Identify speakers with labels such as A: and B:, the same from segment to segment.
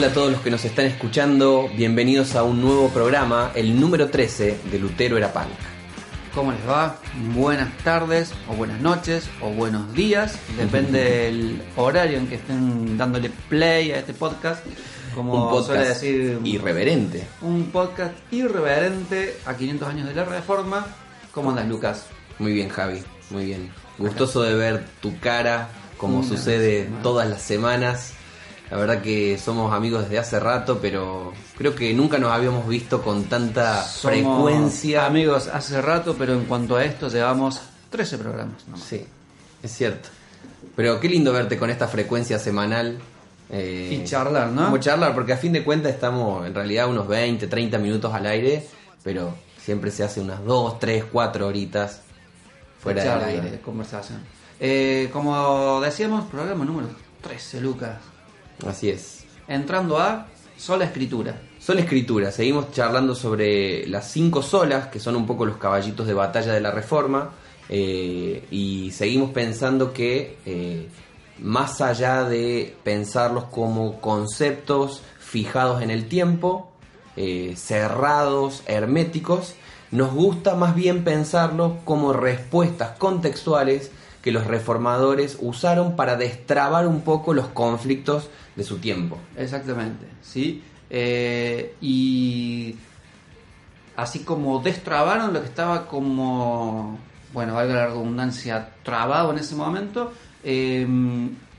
A: Hola a todos los que nos están escuchando, bienvenidos a un nuevo programa, el número 13 de Lutero era punk.
B: ¿Cómo les va? Buenas tardes, o buenas noches, o buenos días, depende del horario en que estén dándole play a este podcast. Como
A: un podcast
B: suele decir,
A: irreverente.
B: un podcast irreverente a 500 años de la reforma. ¿Cómo andas, Lucas?
A: Muy bien, Javi, muy bien. Gustoso de ver tu cara, como
B: Una
A: sucede
B: semana.
A: todas las semanas. La verdad que somos amigos desde hace rato, pero creo que nunca nos habíamos visto con tanta
B: Somos
A: frecuencia.
B: Amigos, hace rato, pero en cuanto a esto llevamos 13 programas. nomás.
A: Sí, es cierto. Pero qué lindo verte con esta frecuencia semanal. eh,
B: Y charlar, ¿no?
A: Como charlar, porque a fin de cuentas estamos en realidad unos 20, 30 minutos al aire, pero siempre se hace unas 2, 3, 4 horitas fuera
B: Charla,
A: del aire.
B: de conversación. Eh, como decíamos, programa número 13, Lucas.
A: Así es.
B: Entrando a sola escritura.
A: Sola escritura, seguimos charlando sobre las cinco solas, que son un poco los caballitos de batalla de la reforma, eh, y seguimos pensando que eh, más allá de pensarlos como conceptos fijados en el tiempo, eh, cerrados, herméticos, nos gusta más bien pensarlos como respuestas contextuales que los reformadores usaron para destrabar un poco los conflictos de su tiempo.
B: Exactamente, ¿sí? Eh, y así como destrabaron lo que estaba como, bueno, valga la redundancia, trabado en ese momento, eh,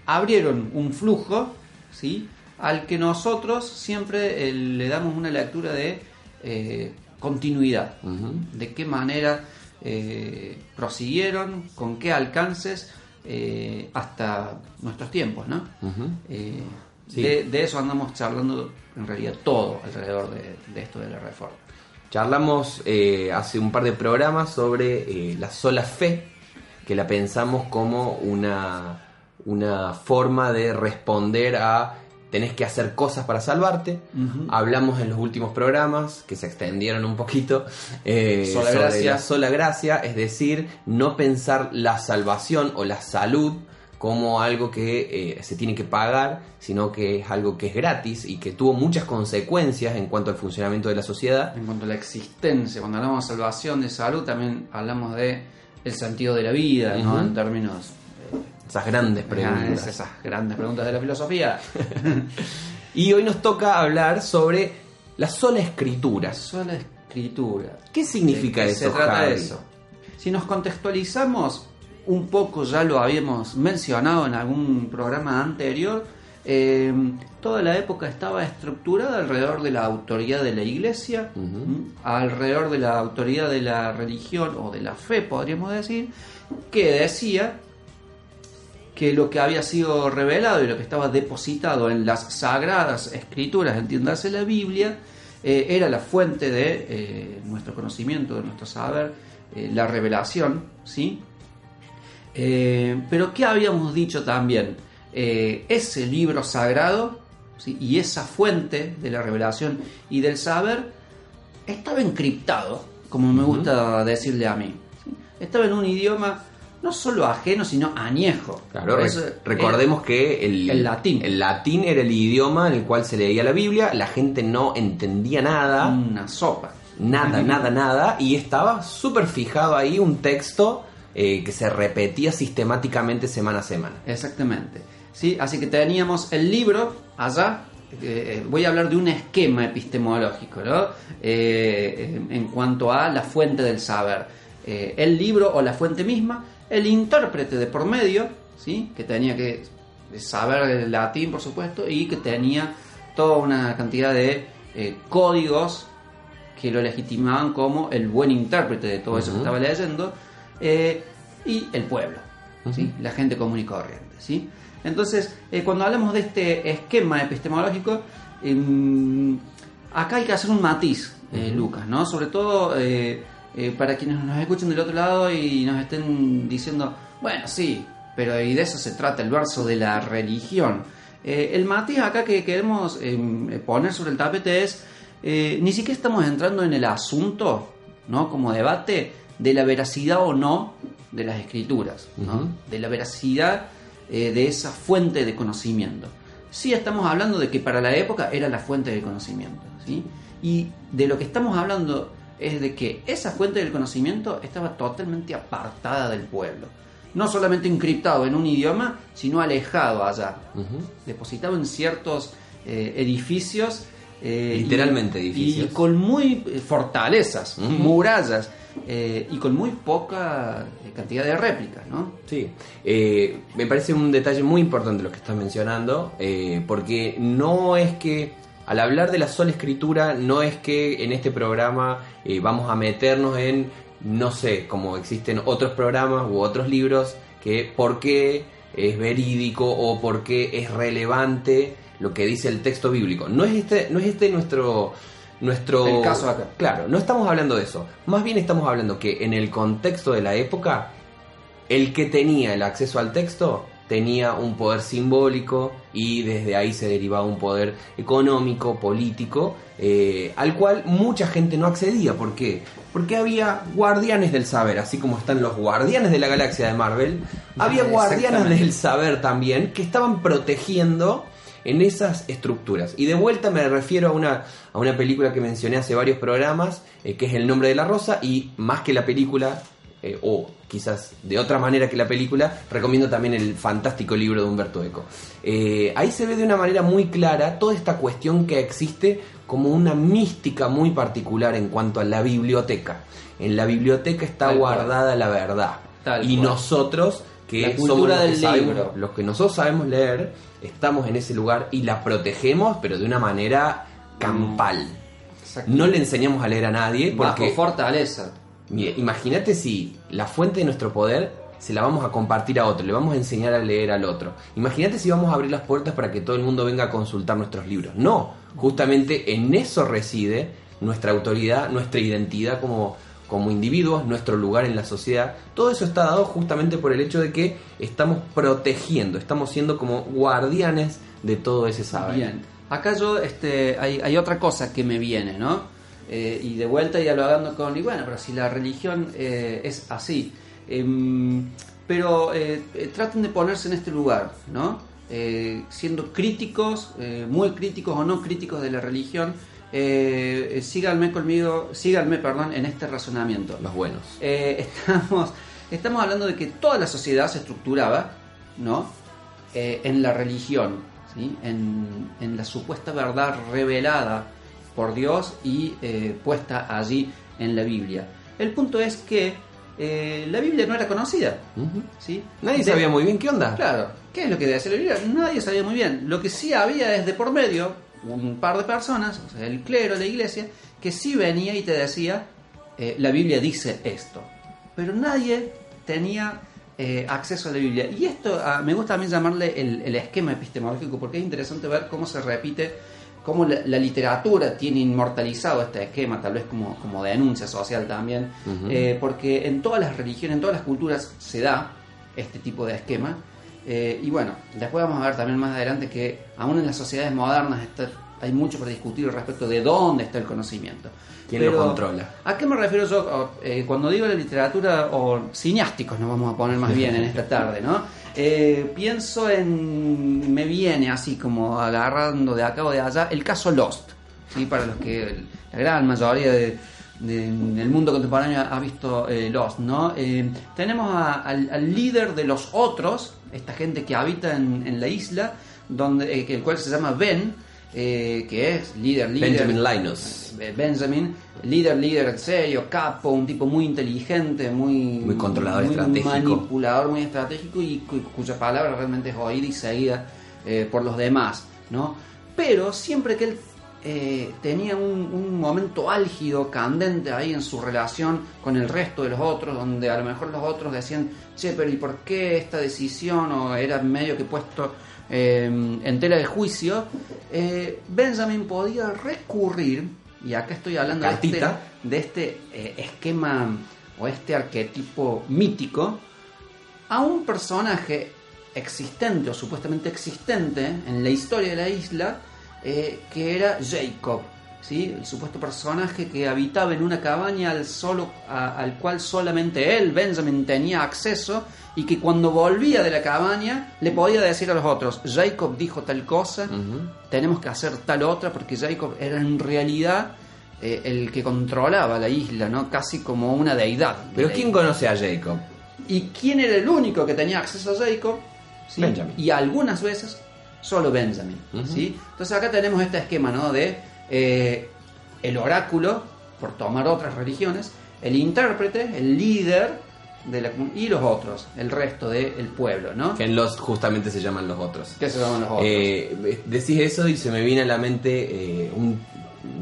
B: abrieron un flujo, ¿sí? Al que nosotros siempre eh, le damos una lectura de continuidad. De qué manera prosiguieron, con qué alcances hasta nuestros tiempos, ¿no?
A: Sí.
B: de, de eso andamos charlando en realidad todo alrededor de, de esto de la reforma.
A: Charlamos eh, hace un par de programas sobre eh, la sola fe, que la pensamos como una, una forma de responder a tenés que hacer cosas para salvarte. Hablamos en los últimos programas, que se extendieron un poquito, eh,
B: Sola
A: sobre
B: gracia.
A: la sola gracia, es decir, no pensar la salvación o la salud como algo que eh, se tiene que pagar, sino que es algo que es gratis y que tuvo muchas consecuencias en cuanto al funcionamiento de la sociedad.
B: En cuanto a la existencia, cuando hablamos de salvación, de salud, también hablamos de el sentido de la vida, ¿no? En términos...
A: Esas grandes
B: eh,
A: preguntas.
B: esas grandes preguntas de la filosofía.
A: Y hoy nos toca hablar sobre la sola escritura.
B: Sola escritura.
A: ¿Qué significa
B: ¿De qué
A: eso,
B: Se trata
A: Javi?
B: de eso. Si nos contextualizamos, un poco ya lo habíamos mencionado en algún programa anterior, eh, toda la época estaba estructurada alrededor de la autoridad de la iglesia, alrededor de la autoridad de la religión o de la fe, podríamos decir, que decía que lo que había sido revelado y lo que estaba depositado en las sagradas escrituras, entiéndase la Biblia, eh, era la fuente de eh, nuestro conocimiento, de nuestro saber, la revelación, ¿sí? Eh, pero ¿qué habíamos dicho también? Eh, ese libro sagrado ¿sí? y esa fuente de la revelación y del saber estaba encriptado, como me gusta decirle a mí. ¿sí? Estaba en un idioma no solo ajeno, sino añejo.
A: Claro,
B: eso,
A: recordemos que el,
B: el latín.
A: el latín era el idioma en el cual se leía la Biblia, la gente no entendía nada,
B: una sopa.
A: nada, nada, nada, y estaba súper fijado ahí un texto eh, que se repetía sistemáticamente semana a semana.
B: Exactamente. ¿sí? Así que teníamos el libro allá. eh, voy a hablar de un esquema epistemológico, ¿no? Eh, en, cuanto a la fuente del saber. Eh, el libro o la fuente misma, el intérprete de por medio, ¿sí? que tenía que saber el latín, por supuesto, y que tenía toda una cantidad de eh, códigos que lo legitimaban como el buen intérprete de todo eso que estaba leyendo, eh, y el pueblo, ¿sí? La gente común y corriente. ¿sí? Entonces, eh, cuando hablamos de este esquema epistemológico, em, acá hay que hacer un matiz, eh. Lucas, ¿no? sobre todo para quienes nos escuchen del otro lado y nos estén diciendo, bueno, sí, pero y de eso se trata el verso de la religión. El matiz acá que queremos em, poner sobre el tapete es, ni siquiera estamos entrando en el asunto, ¿no? Como debate de la veracidad o no de las escrituras, de la veracidad eh, de esa fuente de conocimiento. sí estamos hablando de que para la época era la fuente del conocimiento. ¿sí? Y de lo que estamos hablando es de que esa fuente del conocimiento estaba totalmente apartada del pueblo. No solamente encriptado en un idioma, sino alejado allá. Depositado en ciertos eh, edificios. Eh,
A: Literalmente
B: y-
A: edificios.
B: Y con muy eh, fortalezas, murallas, eh, y con muy poca cantidad de réplicas, ¿no?
A: Sí, Eh, me parece un detalle muy importante lo que estás mencionando, porque no es que al hablar de la sola escritura, no es que en este programa vamos a meternos en, no sé, como existen otros programas u otros libros, que por qué es verídico o por qué es relevante lo que dice el texto bíblico. No es este, no es este nuestro... Nuestro,
B: El caso acá.
A: Claro, no estamos hablando de eso. Más bien estamos hablando que en el contexto de la época, el que tenía el acceso al texto tenía un poder simbólico y desde ahí se derivaba un poder económico, político, eh, al cual mucha gente no accedía. ¿Por qué? Porque había guardianes del saber, así como están los guardianes de la galaxia de Marvel, había guardianes
B: Exactamente.
A: del saber también que estaban protegiendo en esas estructuras. Y de vuelta me refiero a una, a una película que mencioné hace varios programas, eh, que es El nombre de la rosa, y más que la película, eh, o quizás de otra manera que la película, recomiendo también el fantástico libro de Humberto Eco. Eh, ahí se ve de una manera muy clara toda esta cuestión que existe como una mística muy particular en cuanto a la biblioteca. En la biblioteca está
B: Tal cual.
A: guardada la verdad.
B: Tal
A: y
B: cual.
A: nosotros, que
B: La
A: somos los que
B: del
A: sabemos-
B: libro.
A: los que nosotros sabemos leer, estamos en ese lugar y la protegemos, pero de una manera campal. No le enseñamos a leer a nadie porque
B: Bajo fortaleza.
A: Imagínate si la fuente de nuestro poder se la vamos a compartir a otro, le vamos a enseñar a leer al otro. Imagínate si vamos a abrir las puertas para que todo el mundo venga a consultar nuestros libros. No, justamente en eso reside nuestra autoridad, nuestra identidad como, como individuos, nuestro lugar en la sociedad. Todo eso está dado justamente por el hecho de que estamos protegiendo, estamos siendo como guardianes de todo ese saber.
B: Bien. Acá yo, este, hay, hay otra cosa que me viene, ¿no? Eh, y de vuelta hablando con, y bueno, pero si la religión eh, es así. Em, pero eh, traten de ponerse en este lugar, ¿no? Eh, siendo críticos, muy críticos o no críticos de la religión, síganme conmigo, síganme, perdón, en este razonamiento.
A: Los buenos.
B: Estamos, estamos hablando de que toda la sociedad se estructuraba ¿no? En la religión, ¿sí? en, en la supuesta verdad revelada por Dios y eh, puesta allí en la Biblia. El punto es que eh, la Biblia no era conocida. ¿sí?
A: Nadie
B: De-
A: sabía muy bien qué onda.
B: Claro, ¿qué es lo que decía la Biblia? Nadie sabía muy bien. Lo que sí había es de por medio un par de personas, o sea, el clero, la iglesia, que sí venía y te decía, eh, la Biblia dice esto. Pero nadie tenía eh, acceso a la Biblia. Y esto ah, me gusta a mí llamarle el, el esquema epistemológico, porque es interesante ver cómo se repite, cómo la, la literatura tiene inmortalizado este esquema, tal vez como, como denuncia social también, eh, porque en todas las religiones, en todas las culturas se da este tipo de esquema. Eh, y bueno, después vamos a ver también más adelante que aún en las sociedades modernas está- hay mucho por discutir respecto de dónde está el conocimiento.
A: ¿Quién lo controla?
B: ¿A qué me refiero yo Oh, eh, cuando digo la literatura o cineásticos nos vamos a poner más bien en esta tarde, ¿no? Eh, pienso en me viene así como agarrando de acá o de allá el caso Lost, ¿sí? Para los que la gran mayoría de- de- del mundo contemporáneo ha visto eh, Lost, ¿no? Eh, tenemos al, líder de los otros, esta gente que habita en, en la isla, donde el cual se llama Ben, eh, que es líder, líder.
A: Benjamin Linus.
B: Benjamin, líder, líder serio, capo, un tipo muy inteligente, muy,
A: Muy controlador,
B: muy
A: estratégico.
B: manipulador, muy estratégico y cu- cuya palabra realmente es oída y seguida eh, por los demás, ¿no? Pero siempre que él eh, tenía un, un momento álgido, candente ahí en su relación con el resto de los otros, donde a lo mejor los otros decían, che, pero ¿y por qué esta decisión? O era medio que puesto eh, en tela de juicio, eh, Benjamin podía recurrir, y acá estoy hablando de este, de este eh, esquema o este arquetipo mítico, a un personaje existente o supuestamente existente en la historia de la isla, eh, que era Jacob. ¿Sí? el supuesto personaje que habitaba en una cabaña al, solo, a- al cual solamente él, Benjamin, tenía acceso y que cuando volvía de la cabaña le podía decir a los otros, Jacob dijo tal cosa, tenemos que hacer tal otra, porque Jacob era en realidad eh, el que controlaba la isla, ¿no? casi como una deidad. de
A: Pero ¿quién conoce a Jacob?
B: ¿Y quién era el único que tenía acceso a Jacob? ¿Sí?
A: Benjamin.
B: Y algunas veces solo Benjamin. ¿sí? Entonces acá tenemos este esquema ¿no? de eh, el oráculo, por tomar otras religiones, el intérprete, el líder de la, y los otros, el resto del pueblo. ¿no?
A: Que en los justamente se llaman los otros.
B: ¿Qué se llaman los otros?
A: Eh, decís eso y se me viene a la mente eh, un,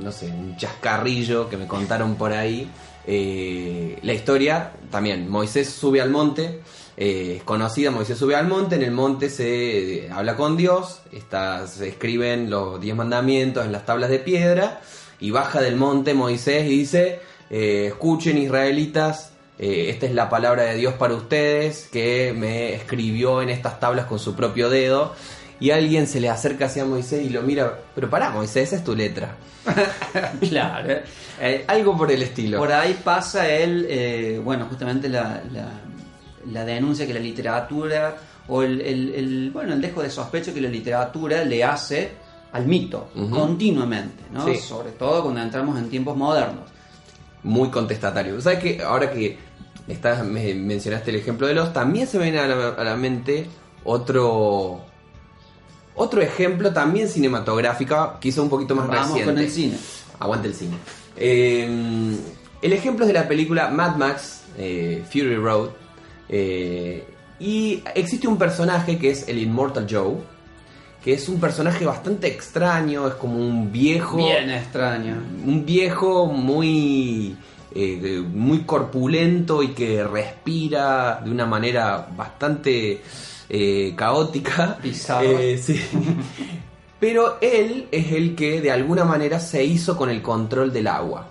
A: no sé, un chascarrillo que me contaron por ahí. Eh, la historia también, Moisés sube al monte, eh, es conocida, Moisés sube al monte, en el monte se eh, habla con Dios, está- se escriben los diez mandamientos en las tablas de piedra y baja del monte Moisés y dice, eh, escuchen israelitas, eh, esta es la palabra de Dios para ustedes que me escribió en estas tablas con su propio dedo. Y alguien se le acerca hacia Moisés y lo mira, pero pará Moisés, esa es tu letra.
B: claro. ¿eh? Eh,
A: Algo por el estilo.
B: Por ahí pasa el, eh, bueno, justamente la, la, la denuncia que la literatura, o el, el- el, bueno, el dejo de sospecho que la literatura le hace al mito, continuamente, ¿no?
A: Sí.
B: Sobre todo cuando entramos en tiempos modernos.
A: Muy contestatario. ¿Sabes que Ahora que estás, me mencionaste el ejemplo de los, también se me viene a la, a la mente otro... Otro ejemplo también cinematográfico, quizá un poquito más
B: Vamos
A: reciente.
B: con el cine.
A: Aguante el cine. Eh, el ejemplo es de la película Mad Max, eh, Fury Road. Eh, y existe un personaje que es el Immortal Joe, que es un personaje bastante extraño, es como un viejo.
B: Bien extraño.
A: Un viejo muy. eh, muy corpulento y que respira de una manera bastante eh, caótica. Eh, sí. Pero él es el que de alguna manera se hizo con el control del agua.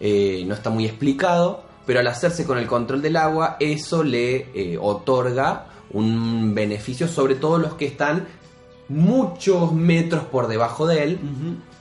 A: No está muy explicado, pero al hacerse con el control del agua, eso le eh, otorga un beneficio, sobre todo los que están muchos metros por debajo de él,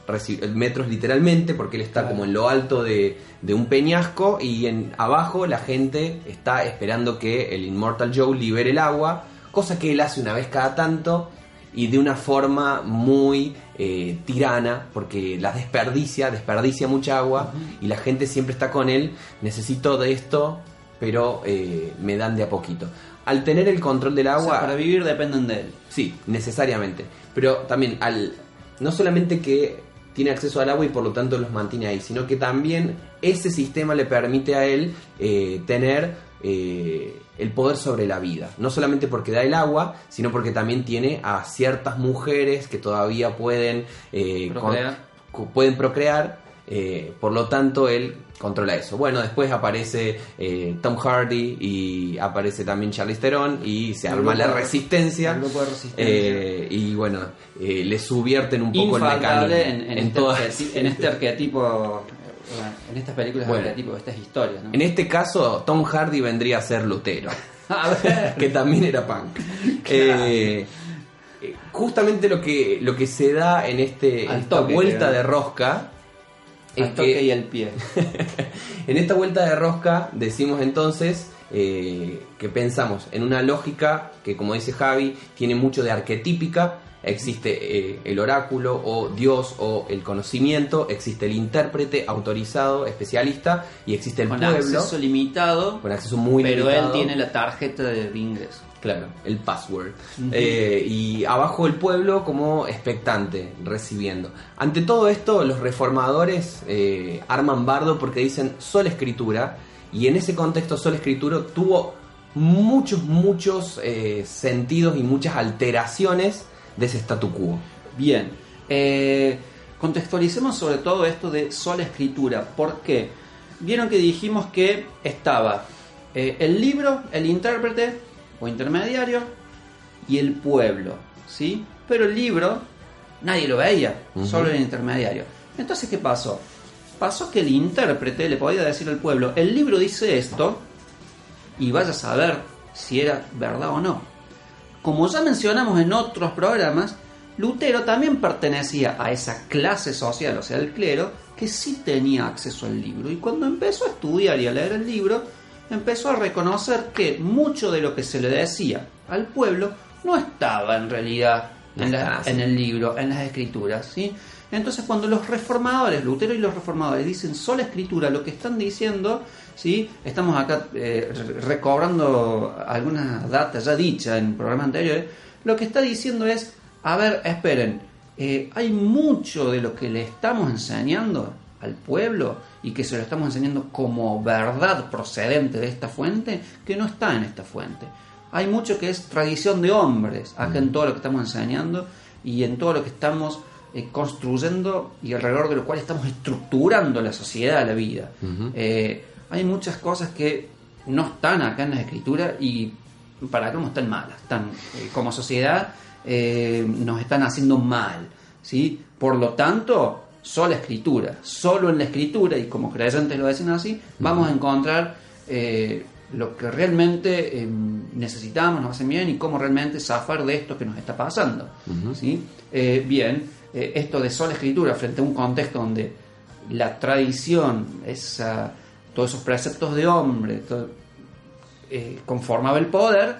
A: reci- metros literalmente, porque él está
B: Claro.
A: como en lo alto de, de un peñasco y en abajo la gente está esperando que el Immortal Joe libere el agua, cosa que él hace una vez cada tanto y de una forma muy eh, tirana, porque la desperdicia, desperdicia mucha agua y la gente siempre está con él, necesito de esto, pero eh, me dan de a poquito. Al tener el control del
B: O sea,
A: agua...
B: para vivir dependen de él.
A: Sí, necesariamente. Pero también al no solamente que tiene acceso al agua y por lo tanto los mantiene ahí, sino que también ese sistema le permite a él eh, tener eh, el poder sobre la vida. No solamente porque da el agua, sino porque también tiene a ciertas mujeres que todavía pueden, eh,
B: Procrear.
A: con- pueden procrear. eh, por lo tanto, él controla eso. Bueno, después aparece eh, Tom Hardy y aparece también Charlize Theron y se
B: El
A: arma la resistencia.
B: de resistencia.
A: Eh, y bueno, eh, le subvierten un poco el mecanismo.
B: en, en
A: en
B: este
A: todas-
B: en este arquetipo, en estas películas
A: Bueno.
B: arquetipos, estas historias. ¿no?
A: En este caso, Tom Hardy vendría a ser Lutero,
B: A ver.
A: que también era punk. Eh, justamente lo que, lo que se da en este
B: Al
A: esta
B: toque,
A: vuelta de rosca es
B: Al toque
A: que
B: y el pie.
A: en esta vuelta de rosca decimos entonces eh, que pensamos en una lógica que, como dice Javi, tiene mucho de arquetípica. Existe eh, el oráculo o Dios o el conocimiento, existe el intérprete autorizado, especialista y existe el
B: Con
A: pueblo
B: acceso limitado,
A: con acceso muy
B: pero
A: limitado.
B: él tiene la tarjeta de ingreso.
A: Claro, el password. Eh, y abajo el pueblo como expectante, recibiendo. Ante todo esto, los reformadores eh, arman bardo porque dicen sola escritura. Y en ese contexto, sola escritura tuvo muchos, muchos eh, sentidos y muchas alteraciones de ese statu quo.
B: Bien, contextualicemos sobre todo esto de sola escritura. ¿Por qué? Vieron que dijimos que estaba el libro, el intérprete o intermediario y el pueblo, ¿sí? Pero el libro nadie lo veía, solo el intermediario. Entonces, ¿qué pasó? Pasó que el intérprete le podía decir al pueblo, el libro dice esto, y vaya a saber si era verdad o no. Como ya mencionamos en otros programas, Lutero también pertenecía a esa clase social, o sea, el clero, que sí tenía acceso al libro. Y cuando empezó a estudiar y a leer el libro, empezó a reconocer que mucho de lo que se le decía al pueblo no estaba en realidad en, la- en el libro, en las escrituras. ¿sí? Entonces, cuando los reformadores, Lutero y los reformadores, dicen sola escritura, lo que están diciendo, ¿sí? estamos acá eh, re- recobrando algunas datas ya dichas en programas anteriores, lo que está diciendo es, a ver, esperen, eh, hay mucho de lo que le estamos enseñando al pueblo y que se lo estamos enseñando como verdad procedente de esta fuente, que no está en esta fuente. Hay mucho que es tradición de hombres, acá en todo lo que estamos enseñando y en todo lo que estamos eh, construyendo y alrededor de lo cual estamos estructurando la sociedad, la vida. Eh, hay muchas cosas que no están acá en la escritura y para no están malas. Están, eh, como sociedad nos están haciendo mal. ¿sí? Por lo tanto, sola escritura. Solo en la escritura, y como creyentes lo dicen así, vamos a encontrar eh, lo que realmente eh, necesitamos, nos hacen bien y cómo realmente zafar de esto que nos está pasando. ¿sí? Eh, bien, esto de sola escritura frente a un contexto donde la tradición, esa, todos esos preceptos de hombre, todo- conformaba el poder,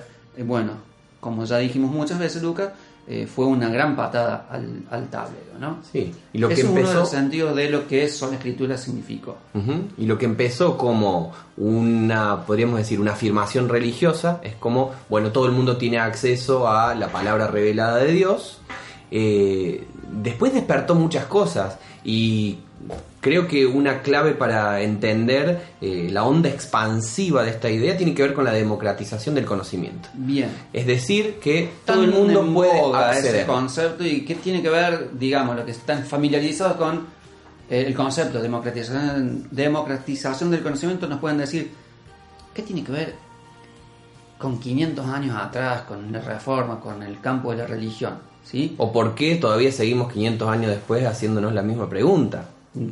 B: bueno, como ya dijimos muchas veces, Lucas, eh, fue una gran patada al, al tablero, ¿no?
A: Sí, y lo
B: es
A: que
B: uno de
A: empezó...
B: los sentidos de lo que sola escritura significó.
A: Y lo que empezó como una, podríamos decir, una afirmación religiosa, es como, bueno, todo el mundo tiene acceso a la palabra revelada de Dios. Eh, después despertó muchas cosas y creo que una clave para entender eh, la onda expansiva de esta idea tiene que ver con la democratización del conocimiento.
B: Bien.
A: Es decir, que todo el mundo puede acceder.
B: ese concepto y qué tiene que ver, digamos, lo que están familiarizados con eh, el concepto de democratización, democratización del conocimiento, nos pueden decir, ¿qué tiene que ver con 500 años atrás, con la reforma, con el campo de la religión? ¿Sí?
A: ¿O por qué todavía seguimos 500 años después haciéndonos la misma pregunta?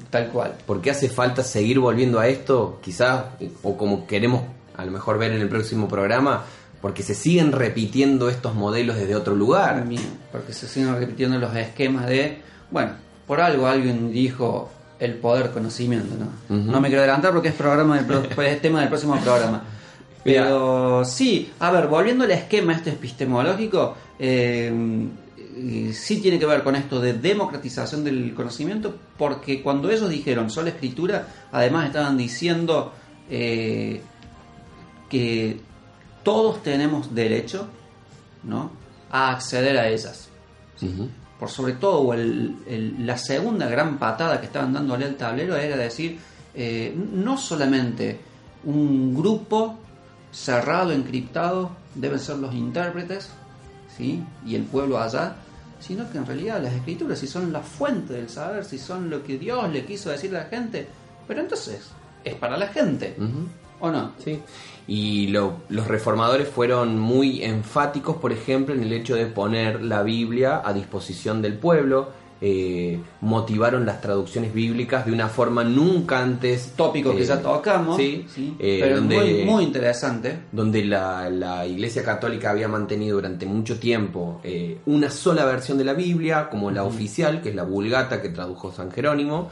B: Tal cual.
A: ¿Por qué hace falta seguir volviendo a esto? Quizás, o como queremos a lo mejor ver en el próximo programa, porque se siguen repitiendo estos modelos desde otro lugar.
B: También, porque se siguen repitiendo los esquemas de, bueno, por algo alguien dijo el poder conocimiento, ¿no? No me quiero adelantar porque es programa del pro- es tema del próximo programa. Pero sí, a ver, volviendo al esquema este epistemológico, eh, eh, sí tiene que ver con esto de democratización del conocimiento, porque cuando ellos dijeron sola escritura, además estaban diciendo eh, que todos tenemos derecho ¿no? a acceder a ellas. Por sobre todo, el- el- la segunda gran patada que estaban dándole al tablero era decir, eh, no solamente un grupo cerrado, encriptado, deben ser los intérpretes, ¿sí? y el pueblo allá, sino que en realidad las escrituras, si son la fuente del saber, si son lo que Dios le quiso decir a la gente, pero entonces, es para la gente. ¿o no?
A: Sí. Y lo- los reformadores fueron muy enfáticos, por ejemplo, en el hecho de poner la Biblia a disposición del pueblo. Eh, motivaron las traducciones bíblicas de una forma nunca antes.
B: Tópico que
A: eh,
B: ya tocamos,
A: Sí,
B: ¿sí?
A: eh,
B: pero
A: donde-
B: muy, muy interesante.
A: donde la, la Iglesia Católica había mantenido durante mucho tiempo una sola versión de la Biblia, como la oficial, que es la Vulgata que tradujo San Jerónimo.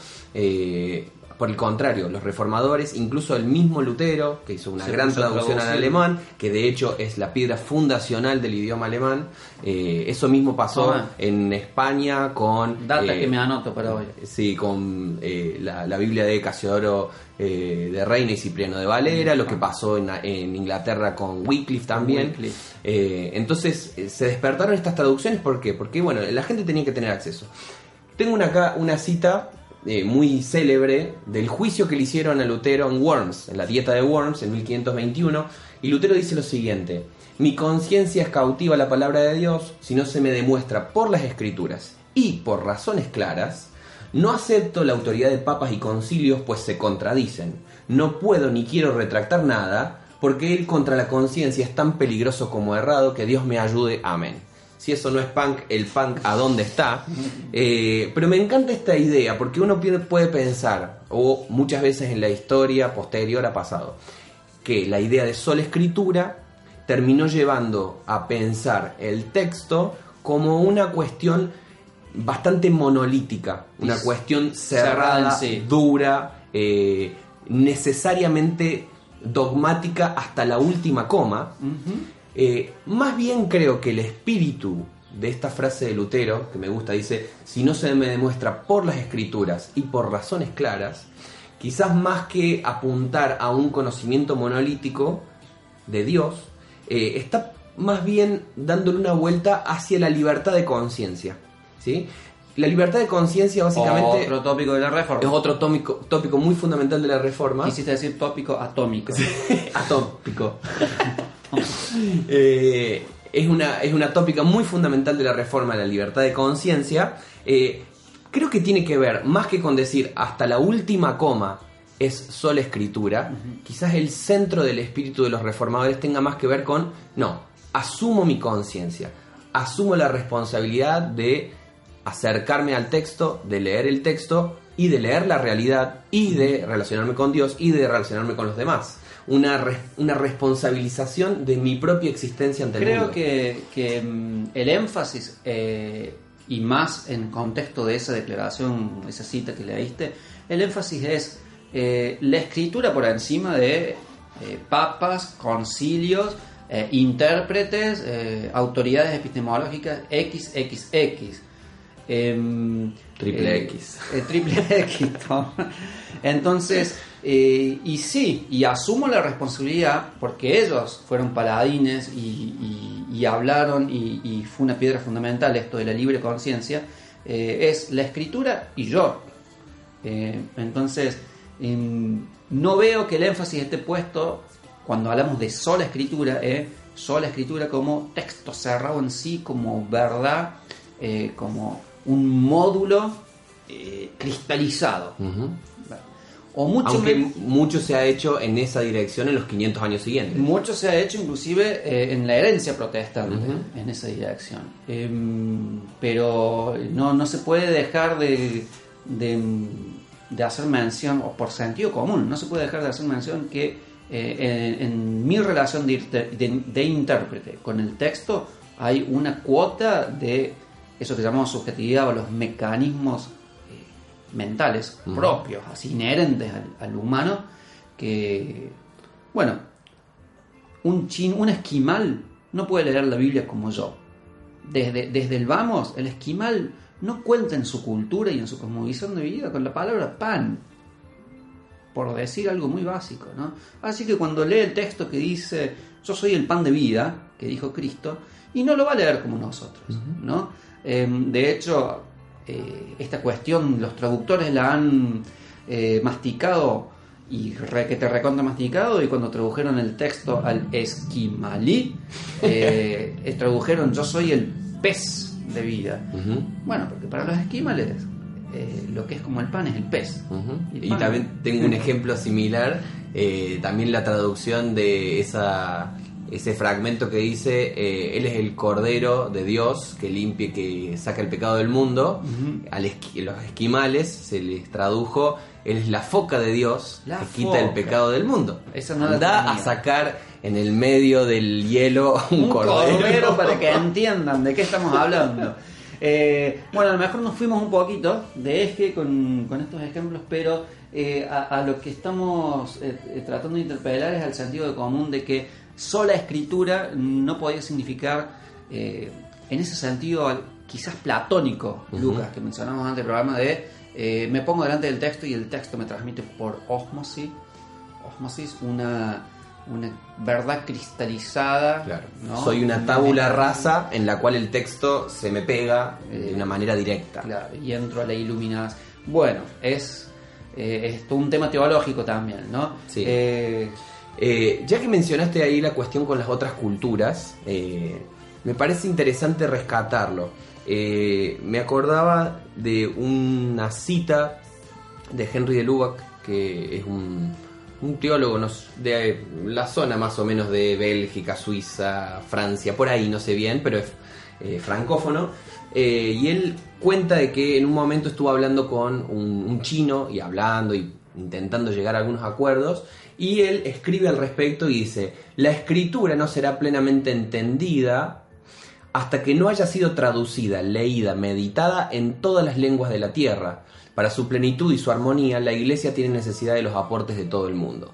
A: Eh, por el contrario, los reformadores, incluso el mismo Lutero, que hizo una
B: Se
A: gran traducción al alemán, que de hecho es la piedra fundacional del idioma alemán, eh, eso mismo pasó en España con...
B: Data
A: eh,
B: que me anoto para hoy.
A: Sí, con eh, la, la Biblia de Casiodoro eh, de Reina y Cipriano de Valera, lo que pasó en, en Inglaterra con Wycliffe también.
B: Wycliffe.
A: Eh, entonces eh, se despertaron estas traducciones, ¿por qué? Porque bueno, la gente tenía que tener acceso. Tengo una, acá una cita eh, muy célebre del juicio que le hicieron a Lutero en Worms, en la dieta de Worms, en 1521, y Lutero dice lo siguiente, mi conciencia es cautiva a la palabra de Dios si no se me demuestra por las escrituras y por razones claras, no acepto la autoridad de papas y concilios pues se contradicen, no puedo ni quiero retractar nada, porque ir contra la conciencia es tan peligroso como errado que Dios me ayude, amén si eso no es punk, el punk a dónde está. Eh, pero me encanta esta idea porque uno puede pensar, o muchas veces en la historia posterior ha pasado, que la idea de sola escritura terminó llevando a pensar el texto como una cuestión bastante monolítica, una cuestión
B: Cerrada
A: cerrada,
B: sí.
A: dura, eh, necesariamente dogmática hasta la última coma. Eh, más bien creo que el espíritu de esta frase de Lutero, que me gusta, dice, si no se me demuestra por las escrituras y por razones claras, quizás más que apuntar a un conocimiento monolítico de Dios, eh, está más bien dándole una vuelta hacia la libertad de conciencia. ¿sí? La libertad de conciencia básicamente
B: Otro tópico de la reforma.
A: es otro tópico, tópico muy fundamental de la reforma.
B: Quisiste decir tópico atómico.
A: atópico. Eh, es, una, es una tópica muy fundamental de la reforma de la libertad de conciencia. Eh, creo que tiene que ver, más que con decir hasta la última coma es sola escritura, quizás el centro del espíritu de los reformadores tenga más que ver con, no, asumo mi conciencia, asumo la responsabilidad de acercarme al texto, de leer el texto y de leer la realidad y de relacionarme con Dios y de relacionarme con los demás. Una, res- una responsabilización de mi propia existencia ante el
B: Creo
A: mundo.
B: que, que, mm, el énfasis, eh, y más en contexto de esa declaración, esa cita que leíste, el énfasis es eh, la escritura por encima de eh, papas, concilios, eh, intérpretes, eh, autoridades epistemológicas XXX. Em,
A: Triple X.
B: triple X. Entonces, eh, y sí, y asumo la responsabilidad porque ellos fueron paladines y, hablaron y, fue una piedra fundamental esto de la libre conciencia, eh, es la escritura y yo. Eh, entonces, em, no veo que el énfasis esté puesto cuando hablamos de sola escritura, sola escritura como texto cerrado en sí, como verdad, como un módulo cristalizado. O mucho
A: Aunque mucho se ha hecho en esa dirección en los 500 años siguientes.
B: Mucho se ha hecho inclusive eh, en la herencia protestante, en esa dirección. Em, pero no, no se puede dejar de, de, de hacer mención, o por sentido común, no se puede dejar de hacer mención que eh, en, en mi relación de, de- de intérprete con el texto hay una cuota de eso que llamamos subjetividad o los mecanismos mentales propios, así inherentes al, al humano, que, bueno, un chin, un esquimal no puede leer la Biblia como yo. Desde, desde el vamos, el esquimal no cuenta en su cultura y en su cosmovisión de vida con la palabra pan, por decir algo muy básico, ¿no? Así que cuando lee el texto que dice yo soy el pan de vida, que dijo Cristo, y no lo va a leer como nosotros, ¿no? Eh, de hecho, eh, esta cuestión los traductores la han eh, masticado y re, que te recontra masticado y cuando tradujeron el texto al esquimalí, eh, tradujeron yo soy el pez de vida. Bueno, porque para los esquimales eh, lo que es como el pan es el pez. El
A: Y también tengo un ejemplo similar, eh, también la traducción de esa, ese fragmento que dice, eh, Él es el Cordero de Dios que limpie, que saca el pecado del mundo.
B: Ujú.
A: A los esquimales se les tradujo, Él es la foca de Dios
B: La
A: que quita el pecado del mundo.
B: Esa no tenía.
A: a sacar en el medio del hielo un,
B: un
A: cordero.
B: cordero para que entiendan de qué estamos hablando. Eh, bueno, a lo mejor nos fuimos un poquito de eje con, con estos ejemplos, pero eh, a, a lo que estamos tratando de interpelar es al sentido de común de que sola escritura no podía significar, eh, en ese sentido, quizás platónico. Lucas, que mencionamos antes del programa, de eh, me pongo delante del texto y el texto me transmite por osmosis, osmosis una, una verdad cristalizada.
A: Claro.
B: ¿no?
A: Soy una tabula rasa en la cual el texto se me pega de una manera directa.
B: Claro, y entro a la iluminación. Bueno, es, eh, es un tema teológico también, ¿no?
A: Sí.
B: Eh,
A: Eh, ya que mencionaste ahí la cuestión con las otras culturas, eh, me parece interesante rescatarlo. Eh, me acordaba de una cita de Henry de Lubac, que es un, un teólogo de la zona más o menos de Bélgica, Suiza, Francia, por ahí no sé bien, pero es francófono. Y él cuenta de que en un momento estuvo hablando con un, un chino y hablando y intentando llegar a algunos acuerdos. Y él escribe al respecto y dice, la escritura no será plenamente entendida hasta que no haya sido traducida, leída, meditada en todas las lenguas de la tierra. Para su plenitud y su armonía, la Iglesia tiene necesidad de los aportes de todo el mundo.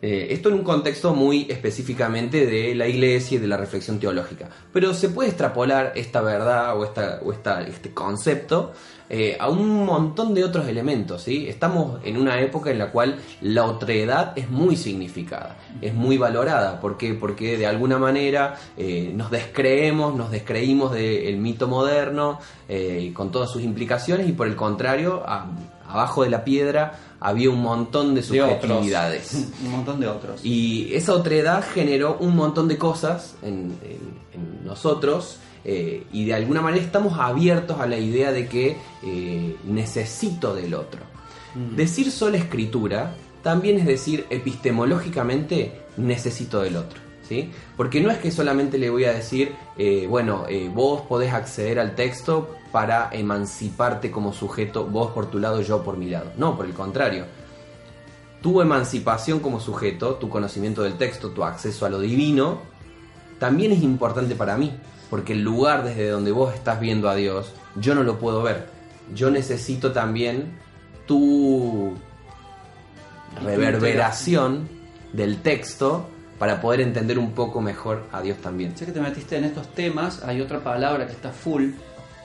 A: Eh, esto en un contexto muy específicamente de la Iglesia y de la reflexión teológica. Pero se puede extrapolar esta verdad o, esta, o esta, este concepto eh, a un montón de otros elementos. ¿sí? Estamos en una época en la cual la otredad es muy significada, es muy valorada. ¿Por qué? Porque de alguna manera eh, nos descreemos, nos descreímos del mito moderno eh, con todas sus implicaciones y por el contrario, abajo de la piedra había un montón de subjetividades.
B: un montón de otros.
A: Y esa otredad generó un montón de cosas en nosotros eh, y de alguna manera estamos abiertos a la idea de que eh, necesito del otro. Mm. Decir sola escritura también es decir epistemológicamente necesito del otro. ¿sí? Porque no es que solamente le voy a decir, eh, bueno, vos podés acceder al texto para emanciparte como sujeto, vos por tu lado, yo por mi lado. No, por el contrario. Tu emancipación como sujeto, tu conocimiento del texto, tu acceso a lo divino, también es importante para mí porque el lugar desde donde vos estás viendo a Dios, yo no lo puedo ver. Yo necesito también tu reverberación del texto para poder entender un poco mejor a Dios también.
B: Ya que te metiste en estos temas, hay otra palabra que está full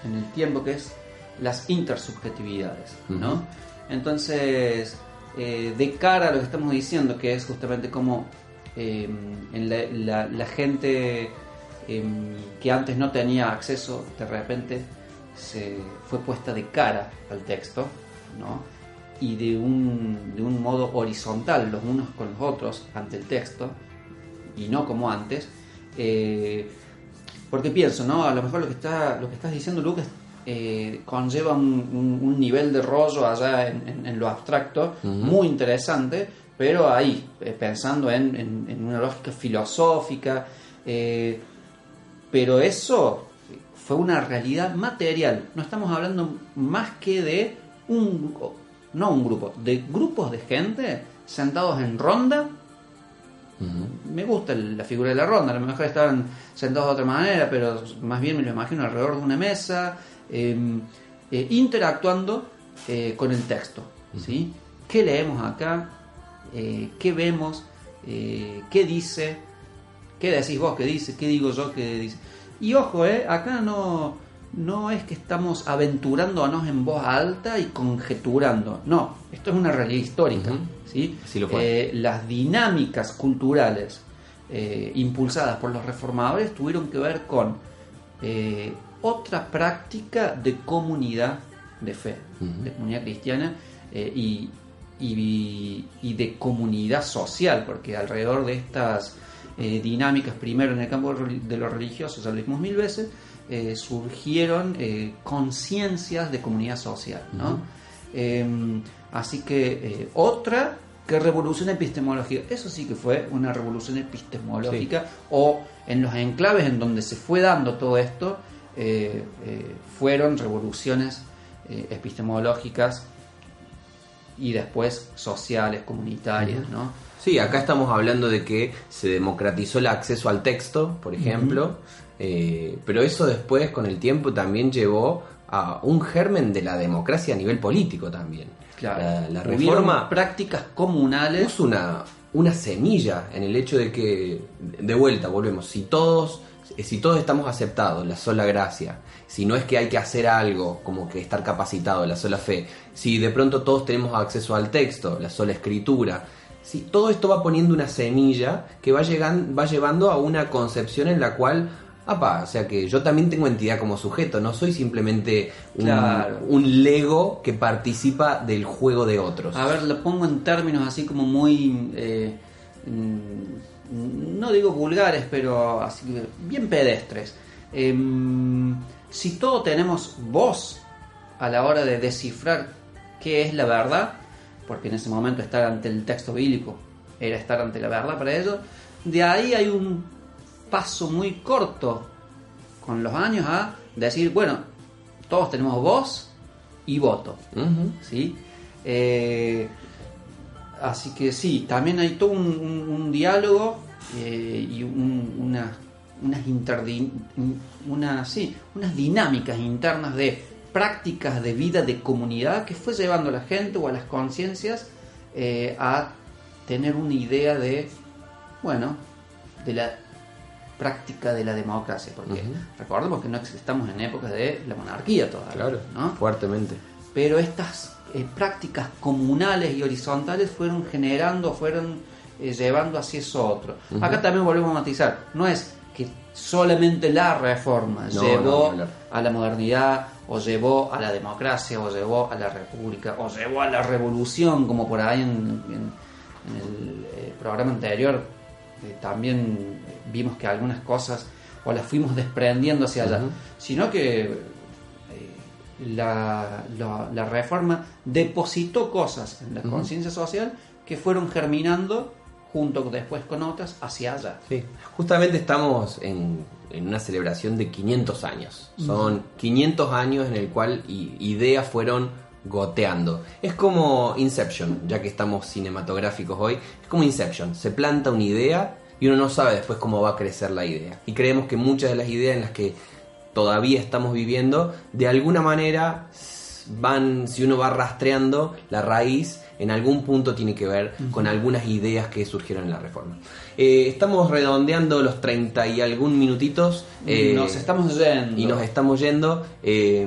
B: en el tiempo que es las intersubjetividades, ¿no? Entonces, eh, de cara a lo que estamos diciendo, que es justamente como eh, en la gente Em, que antes no tenía acceso, de repente se fue puesta de cara al texto, ¿no? y de un, de un modo horizontal los unos con los otros ante el texto, y no como antes, eh, porque pienso, ¿no? A lo mejor lo que, está, lo que estás diciendo, Lucas, eh, conlleva un, nivel de rollo allá en, lo abstracto muy interesante, pero ahí, eh, pensando en, en, una lógica filosófica, pero eso fue una realidad material. No estamos hablando más que de un, no un grupo, de grupos de gente sentados en ronda. Me gusta la figura de la ronda, a lo mejor estaban sentados de otra manera, pero más bien me lo imagino alrededor de una mesa, em, eh, interactuando eh, con el texto. ¿sí? ¿Qué leemos acá? Eh, ¿Qué vemos? ¿Qué dice? ¿Qué decís vos? ¿Qué dice? ¿Qué digo yo? ¿Qué dice? Y ojo, eh, acá no, no es que estamos aventurándonos en voz alta y conjeturando. No, esto es una realidad histórica. ¿sí? Eh, las dinámicas culturales eh, impulsadas por los reformadores tuvieron que ver con otra práctica de comunidad de fe, de comunidad cristiana y, y, de comunidad social, porque alrededor de estas eh, dinámicas, primero en el campo de lo religioso, ya lo dijimos mil veces, eh, surgieron eh, conciencias de comunidad social. ¿no? Em, así que otra que revolución epistemológica, eso sí que fue una revolución epistemológica, o en los enclaves en donde se fue dando todo esto, fueron revoluciones epistemológicas y después sociales, comunitarias, ¿no?
A: Sí, acá estamos hablando de que se democratizó el acceso al texto, por ejemplo, eh, pero eso después con el tiempo también llevó a un germen de la democracia a nivel político también.
B: Claro. La, reforma prácticas comunales
A: puso una, una semilla en el hecho de que, de vuelta, volvemos, si todos si todos estamos aceptados, la sola gracia, si no es que hay que hacer algo como que estar capacitado, la sola fe, si de pronto todos tenemos acceso al texto, la sola escritura, Sí, todo esto va poniendo una semilla que va, llegando, va llevando a una concepción en la cual, apa, o sea que yo también tengo entidad como sujeto, no soy simplemente un, lego que participa del juego de otros.
B: A ver, lo pongo en términos así como muy, eh, mm, no digo vulgares, pero así bien pedestres. Em, si todos tenemos voz a la hora de descifrar qué es la verdad, porque en ese momento estar ante el texto bíblico era estar ante la verdad para ellos, de ahí hay un paso muy corto con los años a decir, bueno, todos tenemos voz y voto. ¿sí? Eh, así que sí, también hay todo un, diálogo eh, y una, unas, una, sí, unas dinámicas internas de prácticas de vida de comunidad que fue llevando a la gente o a las conciencias eh, a tener una idea de, bueno, de la práctica de la democracia, porque recordemos que no estamos en épocas de la monarquía todavía,
A: claro, ¿no? fuertemente.
B: Pero estas eh, prácticas comunales y horizontales fueron generando, fueron eh, llevando hacia eso otro. Acá también volvemos a matizar, no es que solamente la reforma llevó a la modernidad o llevó a la democracia o llevó a la república o llevó a la revolución como por ahí en, el eh, programa anterior eh, también vimos que algunas cosas o las fuimos desprendiendo hacia allá. Sino que la, la, reforma depositó cosas en la conciencia social que fueron germinando junto después con otras hacia allá.
A: Sí, justamente estamos en, una celebración de 500 años. Son 500 años en el cual ideas fueron goteando. Es como Inception, ya que estamos cinematográficos hoy, es como Inception, se planta una idea y uno no sabe después cómo va a crecer la idea. Y creemos que muchas de las ideas en las que todavía estamos viviendo, de alguna manera van, si uno va rastreando la raíz, en algún punto tiene que ver con algunas ideas que surgieron en la reforma. Eh, estamos redondeando los 30 y algún minutitos.
B: Eh, nos estamos yendo.
A: Y nos estamos yendo. Eh,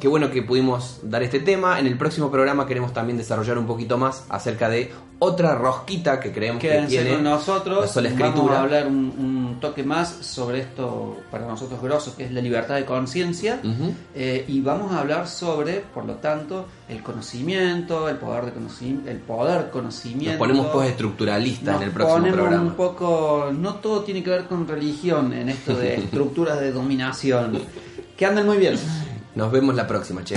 A: qué bueno que pudimos dar este tema. En el próximo programa queremos también desarrollar un poquito más acerca de otra rosquita que creemos que tiene
B: con nosotros. La Vamos a hablar un, toque más sobre esto para nosotros grosos, que es la libertad de conciencia. y vamos a hablar sobre, por lo tanto, el conocimiento, el poder de conocimiento, el poder conocimiento. Nos
A: ponemos postestructuralistas en el próximo programa.
B: un poco, no todo tiene que ver con religión en esto de estructuras de dominación, que andan muy bien.
A: Nos vemos la próxima, che.